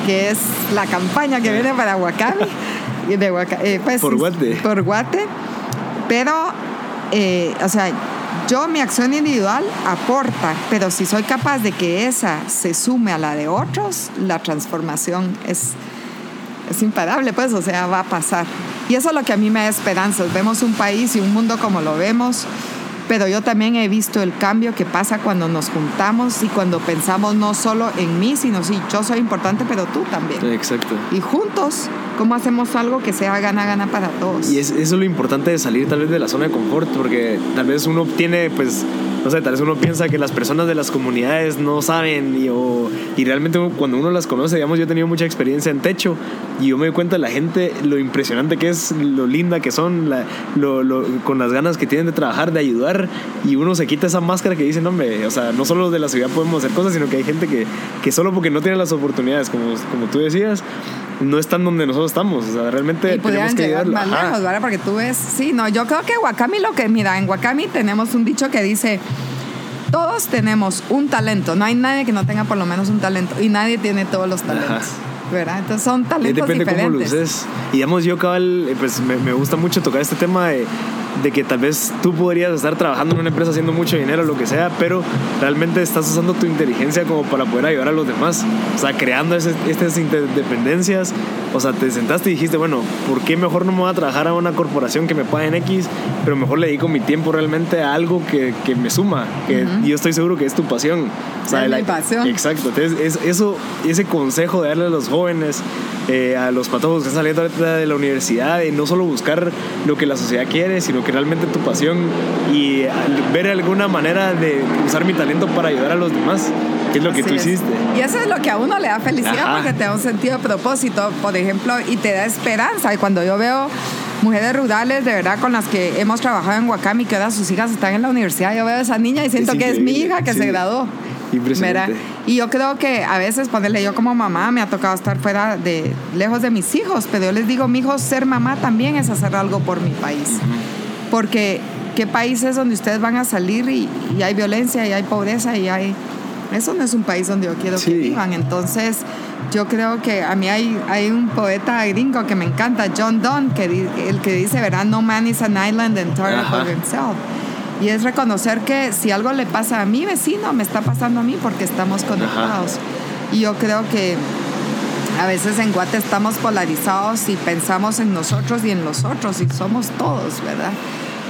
que es la campaña que viene para Wakami. [laughs] De eh, pues, por Guate. Por Guate. Pero, eh, o sea, yo mi acción individual aporta, pero si soy capaz de que esa se sume a la de otros, la transformación es es imparable, pues, o sea, va a pasar. Y eso es lo que a mí me da esperanza. Vemos un país y un mundo como lo vemos, pero yo también he visto el cambio que pasa cuando nos juntamos y cuando pensamos no solo en mí, sino sí, yo soy importante, pero tú también. Exacto. Y juntos, ¿cómo hacemos algo que sea gana-gana para todos? Y es, eso es lo importante de salir tal vez de la zona de confort, porque tal vez uno tiene, pues, no sé, tal vez uno piensa que las personas de las comunidades no saben y, y realmente cuando uno las conoce, digamos, yo he tenido mucha experiencia en techo y yo me doy cuenta de la gente, lo impresionante que es, lo linda que son, la, lo, lo, con las ganas que tienen de trabajar, de ayudar y uno se quita esa máscara que dice, no, hombre, o sea, no solo los de la ciudad podemos hacer cosas, sino que hay gente que, que solo porque no tiene las oportunidades, como, como tú decías, no están donde nosotros estamos. O sea, realmente tenemos que llegar más lejos, ¿vale? Porque tú ves, sí, no, yo creo que Wakami lo que, mira, en Wakami tenemos un dicho que dice, todos tenemos un talento, no hay nadie que no tenga por lo menos un talento y nadie tiene todos los talentos. ¿Verdad? Entonces son talentos Depende diferentes. Cómo lo Y digamos, yo cabal, eh, pues me, me, gusta mucho tocar este tema de de que tal vez tú podrías estar trabajando en una empresa haciendo mucho dinero, lo que sea, pero realmente estás usando tu inteligencia como para poder ayudar a los demás. O sea, creando estas interdependencias. O sea, te sentaste y dijiste, bueno, ¿por qué mejor no me voy a trabajar a una corporación que me pague en X, pero mejor le dedico mi tiempo realmente a algo que, que me suma? Que yo estoy seguro que es tu pasión. O sea, es la, pasión. Exacto. Entonces, es, eso, ese consejo de darle a los jóvenes, eh, a los patojos que están saliendo de la universidad, de no solo buscar lo que la sociedad quiere, sino que realmente tu pasión y ver alguna manera de usar mi talento para ayudar a los demás, que es lo que tú hiciste. Y eso es lo que a uno le da felicidad porque te da un sentido de propósito, por ejemplo, y te da esperanza. Y cuando yo veo mujeres rurales de verdad con las que hemos trabajado en Wakami, que ahora sus hijas están en la universidad, yo veo a esa niña y siento que es mi hija que se graduó. Impresionante. Y yo creo que a veces, ponerle yo como mamá, me ha tocado estar fuera de, lejos de mis hijos, pero yo les digo, mi hijo, ser mamá también es hacer algo por mi país. Porque, ¿qué país es donde ustedes van a salir y, y hay violencia y hay pobreza y hay... Eso no es un país donde yo quiero Sí. que vivan. Entonces, yo creo que a mí hay, hay un poeta gringo que me encanta, John Donne, que di- el que dice, ¿verdad? No man is an island entirely for himself. Y es reconocer que si algo le pasa a mi vecino, me está pasando a mí porque estamos conectados. Y yo creo que a veces en Guate estamos polarizados y pensamos en nosotros y en los otros y somos todos, ¿verdad?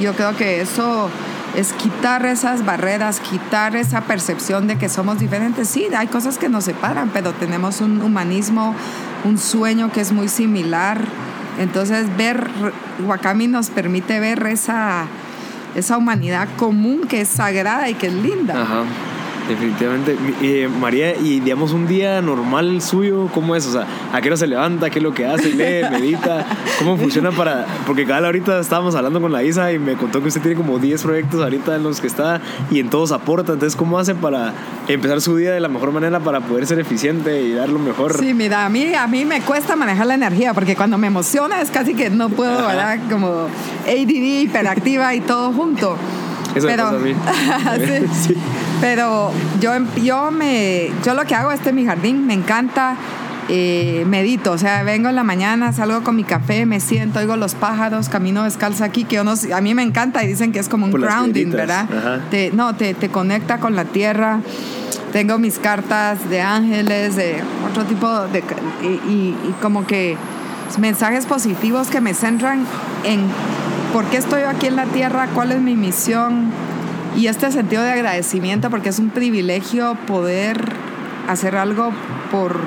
Yo creo que eso es quitar esas barreras, quitar esa percepción de que somos diferentes. Sí, hay cosas que nos separan, pero tenemos un humanismo, un sueño que es muy similar. Entonces, ver, Wakami nos permite ver esa, esa humanidad común que es sagrada y que es linda. Ajá, definitivamente. Eh, María, y digamos un día normal suyo, ¿cómo es? O sea, ¿a qué hora se levanta? ¿Qué es lo que hace? ¿Lee? [laughs] ¿Medita? ¿Cómo funciona para...? Porque cada ahorita estábamos hablando con la Isa y me contó que usted tiene como 10 proyectos ahorita en los que está y en todos aporta. Entonces, ¿cómo hace para empezar su día de la mejor manera para poder ser eficiente y dar lo mejor? Sí, mira, a mí, a mí me cuesta manejar la energía porque cuando me emociona es casi que no puedo. ¿verdad? Como ADD, hiperactiva y todo junto. Eso me pasa a mí. [laughs] sí. [laughs] Sí. Pero yo, yo, me, yo lo que hago este en mi jardín, me encanta, eh, medito, o sea, vengo en la mañana, salgo con mi café, me siento, oigo los pájaros, camino descalza aquí, que yo no a mí me encanta y dicen que es como un Por grounding, ¿verdad? Te, no, te, te conecta con la tierra. Tengo mis cartas de ángeles, de otro tipo de... Y, y- y como que mensajes positivos que me centran en por qué estoy aquí en la tierra, cuál es mi misión y este sentido de agradecimiento porque es un privilegio poder hacer algo por,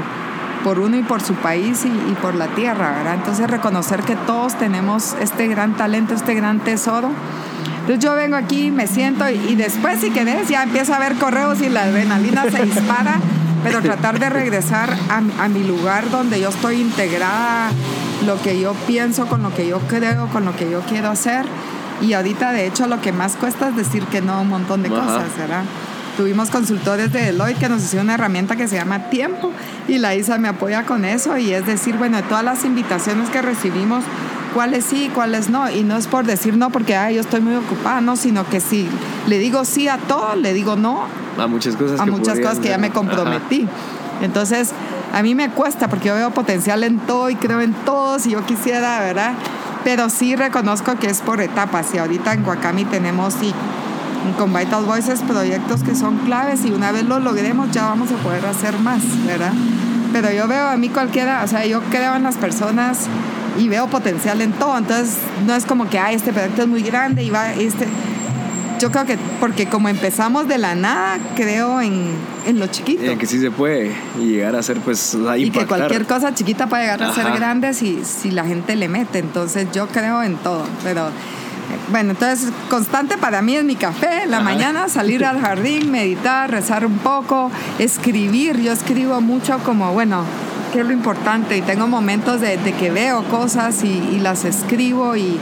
por uno y por su país y, por la tierra, ¿verdad? Entonces reconocer que todos tenemos este gran talento, este gran tesoro. Entonces yo vengo aquí, me siento y, después si querés ya empiezo a ver correos y la adrenalina se dispara, pero tratar de regresar a, a mi lugar donde yo estoy integrada, lo que yo pienso, con lo que yo creo, con lo que yo quiero hacer. Y ahorita de hecho lo que más cuesta es decir que no a un montón de Ajá. cosas, ¿verdad? Tuvimos consultores de Deloitte que nos hicieron una herramienta que se llama tiempo y la ISA me apoya con eso y es decir, bueno, de todas las invitaciones que recibimos, cuáles sí y cuáles no. Y no es por decir no porque ay, yo estoy muy ocupada, no, sino que si le digo sí a todo, le digo no A muchas cosas a que muchas podrían cosas que ya me Ajá. comprometí. Entonces, a mí me cuesta porque yo veo potencial en todo y creo en todos y yo quisiera, ¿verdad? Pero sí reconozco que es por etapas y ahorita en Guacami tenemos sí, con Vital Voices proyectos que son claves y una vez lo logremos ya vamos a poder hacer más, ¿verdad? Pero yo veo a mí cualquiera, o sea, yo creo en las personas y veo potencial en todo, entonces no es como que, ay, este proyecto es muy grande y va, este... Yo creo que porque como empezamos de la nada, creo en, en lo chiquito. Eh, que sí se puede y llegar a ser, pues, a y que cualquier cosa chiquita puede llegar a ser grande si, si la gente le mete. Entonces yo creo en todo. Pero bueno, entonces constante para mí es mi café en la Ajá. mañana, salir al jardín, meditar, rezar un poco, escribir. Yo escribo mucho como, bueno, ¿qué es lo importante? Y tengo momentos de, de que veo cosas y, y las escribo y,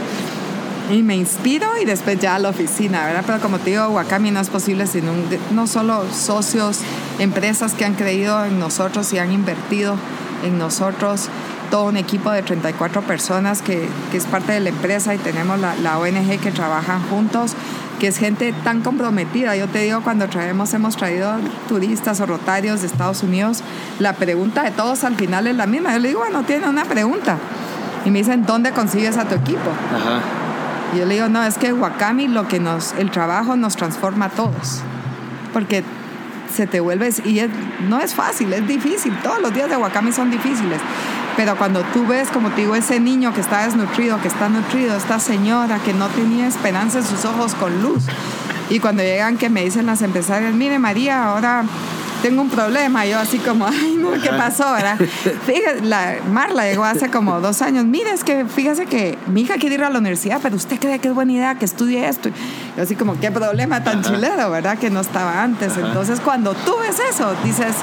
y me inspiro y después ya a la oficina, ¿verdad? Pero como te digo, Wakami no es posible sin un, no solo socios, empresas que han creído en nosotros y han invertido en nosotros, todo un equipo de 34 personas que, que es parte de la empresa y tenemos la, la ONG que trabajan juntos, que es gente tan comprometida. Yo te digo, cuando traemos, hemos traído turistas o rotarios de Estados Unidos, la pregunta de todos al final es la misma. Yo le digo, bueno, tiene una pregunta. Y me dicen, ¿dónde consigues a tu equipo? Ajá. Yo le digo, no, es que Wakami lo que nos, el trabajo nos transforma a todos. Porque se te vuelves, y no es fácil, es difícil. Todos los días de Wakami son difíciles. Pero cuando tú ves, como te digo, ese niño que está desnutrido, que está nutrido, esta señora que no tenía esperanza en sus ojos con luz. Y cuando llegan que me dicen las empresarias, mire María, ahora tengo un problema. Yo así como, ay, no, ¿qué pasó? ¿verdad? Fíjese, la, Marla llegó hace como dos años. Mire, es que fíjese que mi hija quiere ir a la universidad, pero usted cree que es buena idea que estudie esto. Yo así como, qué problema tan chilero, ¿verdad? Que no estaba antes. Entonces, cuando tú ves eso, dices,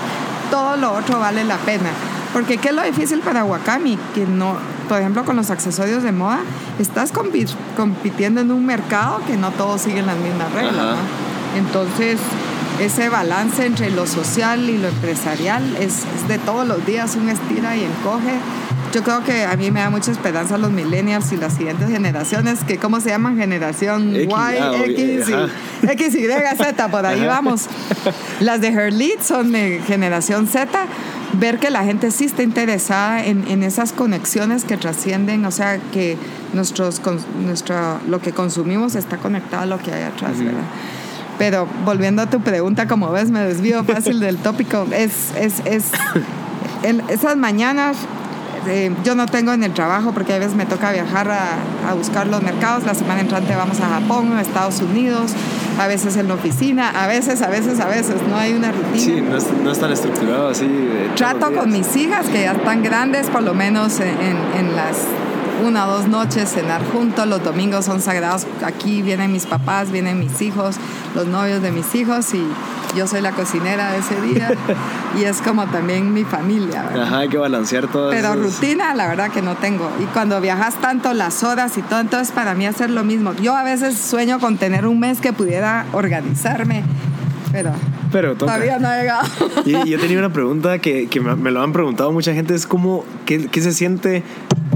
todo lo otro vale la pena. Porque ¿qué es lo difícil para Wakami? Que no, por ejemplo, con los accesorios de moda, estás compi- compitiendo en un mercado que no todos siguen las mismas reglas. Ajá. ¿no? Entonces, ese balance entre lo social y lo empresarial es, es de todos los días un estira y encoge yo creo que a mí me da mucha esperanza los millennials y las siguientes generaciones, que ¿cómo se llaman? Generación X, Y, ah, X, y, X, Y, Z, por ahí vamos. Las de Herlit son de generación Z. Ver que la gente sí está interesada en, en esas conexiones que trascienden, o sea, que nuestros, nuestra, lo que consumimos está conectado a lo que hay atrás, ¿verdad? Pero volviendo a tu pregunta, como ves, me desvío fácil del tópico. Es, es, es en esas mañanas eh, yo no tengo en el trabajo porque a veces me toca viajar a, a, buscar los mercados. La semana entrante vamos a Japón, a Estados Unidos, a veces en la oficina, a veces, a veces, a veces. No hay una rutina. Sí, no es, no es tan estructurado así. Trato con mis hijas que ya están grandes, por lo menos en, en las una o dos noches, cenar juntos. Los domingos son sagrados. Aquí vienen mis papás, vienen mis hijos, los novios de mis hijos y yo soy la cocinera de ese día [laughs] y es como también mi familia. ¿verdad? Ajá, hay que balancear todo Pero esos- rutina, la verdad que no tengo. Y cuando viajas tanto, las horas y todo, entonces para mí hacer lo mismo. Yo a veces sueño con tener un mes que pudiera organizarme, pero Pero toca. todavía no he llegado. Y, y yo tenía una pregunta que, que me, me lo han preguntado mucha gente, es como, ¿qué, qué se siente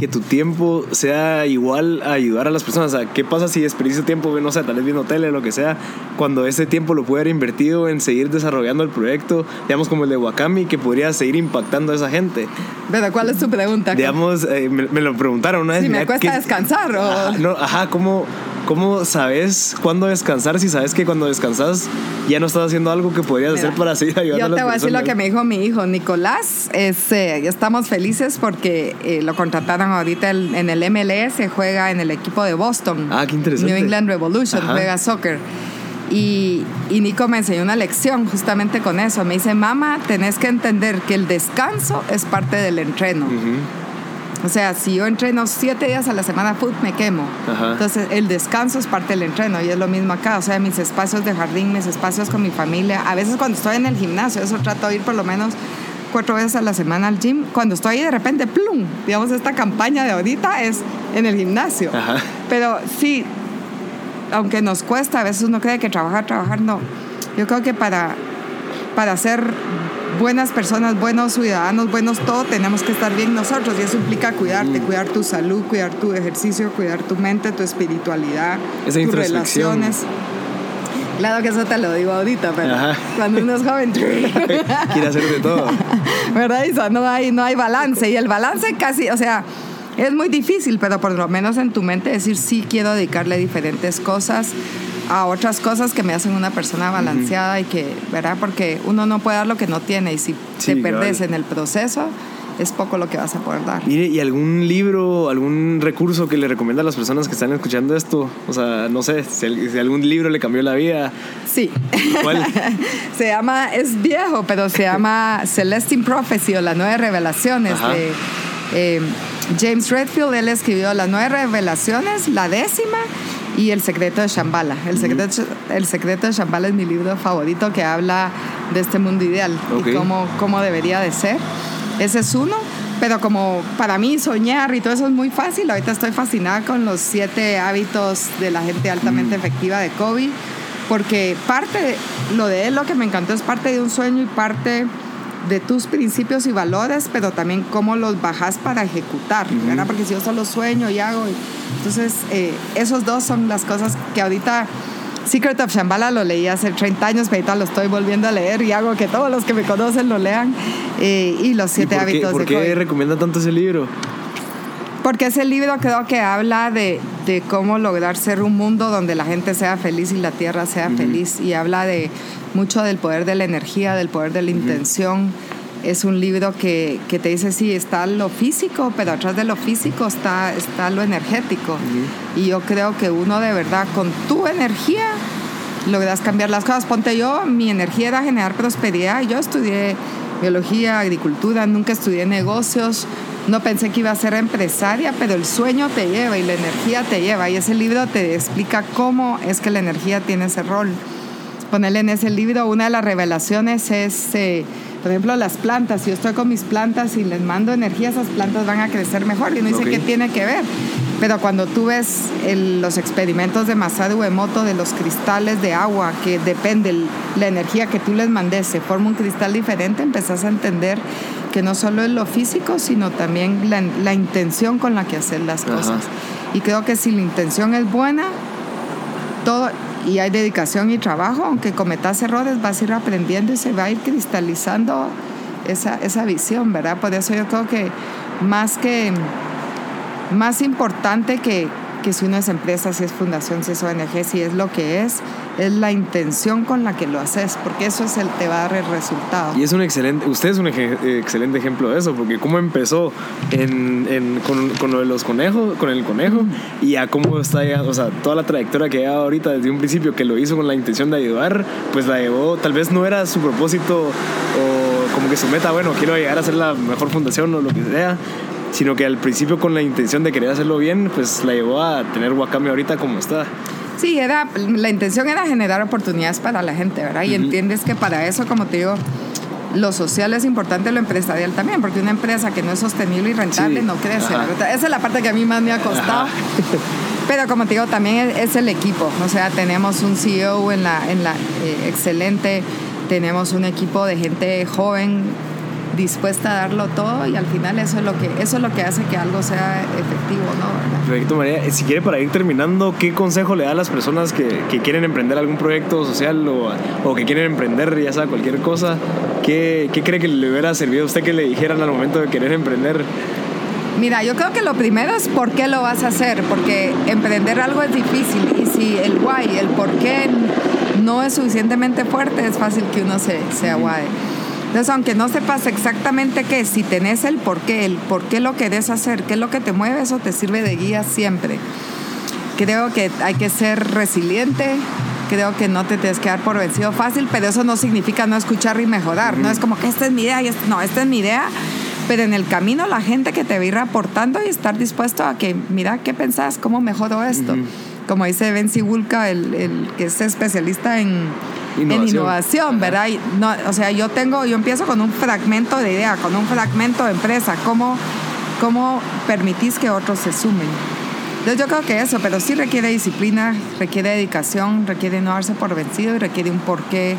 que tu tiempo sea igual a ayudar a las personas? O sea, ¿qué pasa si desperdicio tiempo, no sé, tal vez viendo tele, lo que sea, cuando ese tiempo lo puede haber invertido en seguir desarrollando el proyecto, digamos como el de Wakami, que podría seguir impactando a esa gente? Pero ¿cuál es tu pregunta? Digamos, eh, me, me lo preguntaron una vez. si me cuesta ¿qué- descansar o... Ajá, no, ajá, ¿cómo, ¿cómo sabes cuándo descansar si sabes que cuando descansas ya no estás haciendo algo que podrías Mira, hacer para seguir ayudando Yo a las te voy a decir lo que me dijo mi hijo Nicolás. Es, eh, estamos felices porque eh, lo contrataron ahorita el- en el MLS, juega en el equipo de Boston. Ah, qué interesante. New England Revolution, Ajá. juega soccer. Y, y Nico me enseñó una lección justamente con eso. Me dice, mamá, tenés que entender que el descanso es parte del entreno. Ujú. O sea, si yo entreno siete días a la semana, foot, me quemo. Ajá. Entonces, el descanso es parte del entreno y es lo mismo acá. O sea, mis espacios de jardín, mis espacios con mi familia. A veces cuando estoy en el gimnasio, eso trato de ir por lo menos cuatro veces a la semana al gym. Cuando estoy ahí de repente, plum, digamos, esta campaña de ahorita es en el gimnasio. Ajá. Pero sí, aunque nos cuesta, a veces uno cree que trabajar, trabajar, no. Yo creo que para, para ser buenas personas, buenos ciudadanos, buenos todo, tenemos que estar bien nosotros y eso implica cuidarte, Mm. cuidar tu salud, cuidar tu ejercicio, cuidar tu mente, tu espiritualidad, Esa tus relaciones. Claro que eso te lo digo ahorita, pero Ajá. cuando uno es joven, [laughs] Quiere hacer de todo. [laughs] ¿verdad, Isa? No hay, no hay balance. Y el balance casi, o sea, es muy difícil, pero por lo menos en tu mente decir sí quiero dedicarle diferentes cosas a otras cosas que me hacen una persona balanceada y que, ¿verdad? Porque uno no puede dar lo que no tiene y si Sí, te perdes cabal. en el proceso, es poco lo que vas a poder dar. Mire, ¿y algún libro, algún recurso que le recomienda a las personas que están escuchando esto? O sea, no sé, si, si algún libro le cambió la vida. Sí. ¿Cuál? [laughs] se llama, es viejo, pero se llama Celestine Prophecy o las nueve revelaciones Ajá. de eh, James Redfield. Él escribió las nueve revelaciones, la décima y el secreto de Shambhala. El secreto, el secreto de Shambhala es mi libro favorito que habla de este mundo ideal Ok. y cómo, cómo debería de ser. Ese es uno. Pero como para mí soñar y todo eso es muy fácil, ahorita estoy fascinada con los siete hábitos de la gente altamente efectiva de Kobe porque parte, de- lo de él, lo que me encantó es parte de un sueño y parte de tus principios y valores, pero también cómo los bajas para ejecutar, ¿verdad? Porque si yo solo sueño y hago, entonces eh, esos dos son las cosas que ahorita Secret of Shambhala lo leí hace 30 años, pero ahorita lo estoy volviendo a leer y hago que todos los que me conocen lo lean. eh, y los ¿Y siete por qué, hábitos por de qué recomienda tanto ese libro? Porque ese libro creo que habla de, de cómo lograr ser un mundo donde la gente sea feliz y la tierra sea feliz. Y habla de mucho del poder de la energía, del poder de la intención. Es un libro que, que te dice, sí, está lo físico, pero atrás de lo físico está, está lo energético. Y yo creo que uno de verdad, con tu energía, logras cambiar las cosas. Ponte yo, mi energía era generar prosperidad. Yo estudié biología, agricultura, nunca estudié negocios. No pensé que iba a ser empresaria, pero el sueño te lleva y la energía te lleva. Y ese libro te explica cómo es que la energía tiene ese rol. Ponerle en ese libro, una de las revelaciones es, eh, por ejemplo, las plantas. Si yo estoy con mis plantas y les mando energía, esas plantas van a crecer mejor. Y uno dice, Ok. ¿qué tiene que ver? Pero cuando tú ves los experimentos de Masaru Emoto de los cristales de agua, que depende la energía que tú les mandes, se forma un cristal diferente, empezás a entender que no solo es lo físico, sino también la, intención con la que hacer las cosas. Y creo que si la intención es buena, todo, y hay dedicación y trabajo, aunque cometas errores, vas a ir aprendiendo y se va a ir cristalizando esa, esa visión, ¿verdad? Por eso yo creo que más que más importante que, que si uno es empresa, si es fundación, si es ONG, si es lo que es, es la intención con la que lo haces, porque eso es el te va a dar el resultado. Y es un excelente, usted es un excelente ejemplo de eso, porque cómo empezó en, en, con, con, lo de los conejos, con el conejo, y a cómo está ya, o sea, toda la trayectoria que lleva ahorita desde un principio que lo hizo con la intención de ayudar, pues la llevó, tal vez no era su propósito o como que su meta, bueno, quiero llegar a ser la mejor fundación o lo que sea, sino que al principio con la intención de querer hacerlo bien, pues la llevó a tener Wakame ahorita como está. Sí, era, la intención era generar oportunidades para la gente, ¿verdad? Y entiendes que para eso, como te digo, lo social es importante, lo empresarial también, porque una empresa que no es sostenible y rentable no crece. Esa es la parte que a mí más me ha costado. Pero como te digo, también es el equipo. O sea, tenemos un CEO en la, en la eh, excelente, tenemos un equipo de gente joven dispuesta a darlo todo y al final eso es lo que eso es lo que hace que algo sea efectivo, ¿no? Perfecto, María. Si quiere para ir terminando, ¿qué consejo le da a las personas que, que quieren emprender algún proyecto social o, o, que quieren emprender ya sea cualquier cosa? ¿Qué, ¿Qué cree que le hubiera servido a usted que le dijeran al momento de querer emprender? Mira, yo creo que lo primero es por qué lo vas a hacer, porque emprender algo es difícil y si el why, el por qué no es suficientemente fuerte, es fácil que uno se, se aguade. Entonces, aunque no sepas exactamente qué, si tenés el por qué, el por qué lo querés hacer, qué es lo que te mueve, eso te sirve de guía siempre. Creo que hay que ser resiliente, creo que no te tienes que dar por vencido fácil, pero eso no significa no escuchar y mejorar. No es como que esta es mi idea y no, esta es mi idea. Pero en el camino la gente que te va a ir aportando y estar dispuesto a que, mira, ¿qué pensás? ¿Cómo mejoro esto? Como dice Benzi Wulka, el, el que es especialista en en innovación, ¿verdad? no, o sea, yo tengo, yo empiezo con un fragmento de idea, con un fragmento de empresa, ¿cómo, cómo permitís que otros se sumen? Entonces yo creo que eso, pero sí requiere disciplina, requiere dedicación, requiere no darse por vencido y requiere un porqué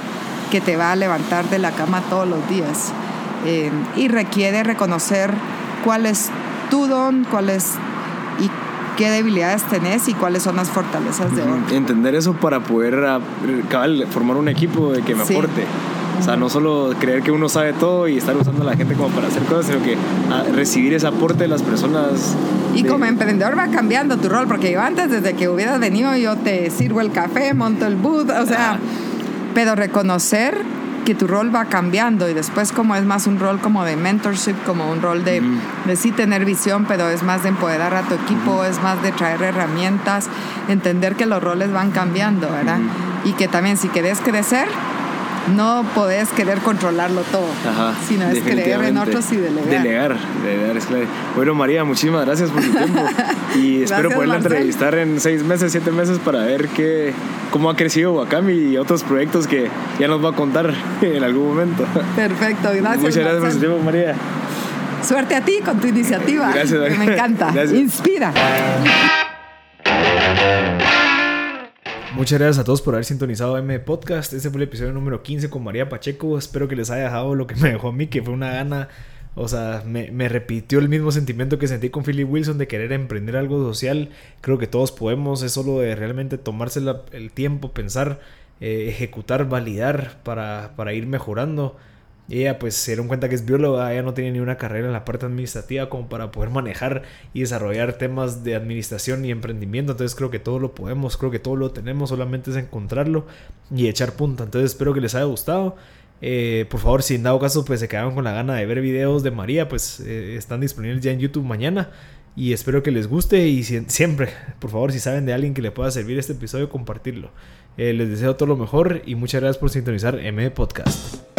que te va a levantar de la cama todos los días. Eh, y requiere reconocer cuál es tu don, cuál es y qué debilidades tenés y cuáles son las fortalezas de otro. Entender eso para poder ah, formar un equipo de que me aporte. O sea, no solo creer que uno sabe todo y estar usando a la gente como para hacer cosas, sino que ah, recibir ese aporte de las personas. Y como emprendedor va cambiando tu rol, porque yo antes, desde que hubieras venido, yo te sirvo el café, monto el booth, o sea, pero reconocer que tu rol va cambiando y después como es más un rol como de mentorship, como un rol de, de sí tener visión, pero es más de empoderar a tu equipo, es más de traer herramientas, entender que los roles van cambiando, ¿verdad? Y que también si querés crecer, no podés querer controlarlo todo, sino es creer en otros y delegar. Delegar, delegar es clave. Bueno, María, muchísimas gracias por tu tiempo [laughs] y espero poderla entrevistar en seis meses, siete meses para ver qué, cómo ha crecido Wakami y otros proyectos que ya nos va a contar [laughs] en algún momento. Perfecto, gracias. Muchas gracias por su tiempo, María. Suerte a ti con tu iniciativa. Gracias, Me [laughs] encanta. Inspira. Muchas gracias a todos por haber sintonizado M Podcast. Este fue el episodio número 15 con María Pacheco. Espero que les haya dejado lo que me dejó a mí, que fue una gana. O sea, me, repitió el mismo sentimiento que sentí con Philip Wilson de querer emprender algo social. Creo que todos podemos. Es solo de realmente tomarse el tiempo, pensar, eh, ejecutar, validar para, para ir mejorando ella pues se dieron cuenta que es bióloga, ella no tenía ni una carrera en la parte administrativa como para poder manejar y desarrollar temas de administración y emprendimiento. Entonces creo que todo lo podemos, creo que todo lo tenemos, solamente es encontrarlo y echar punta. Entonces espero que les haya gustado. Eh, por favor, si en dado caso pues se quedaron con la gana de ver videos de María, pues eh, están disponibles ya en YouTube mañana. Y espero que les guste y siempre, por favor, si saben de alguien que le pueda servir este episodio, compartirlo. Eh, les deseo todo lo mejor y muchas gracias por sintonizar M Podcast.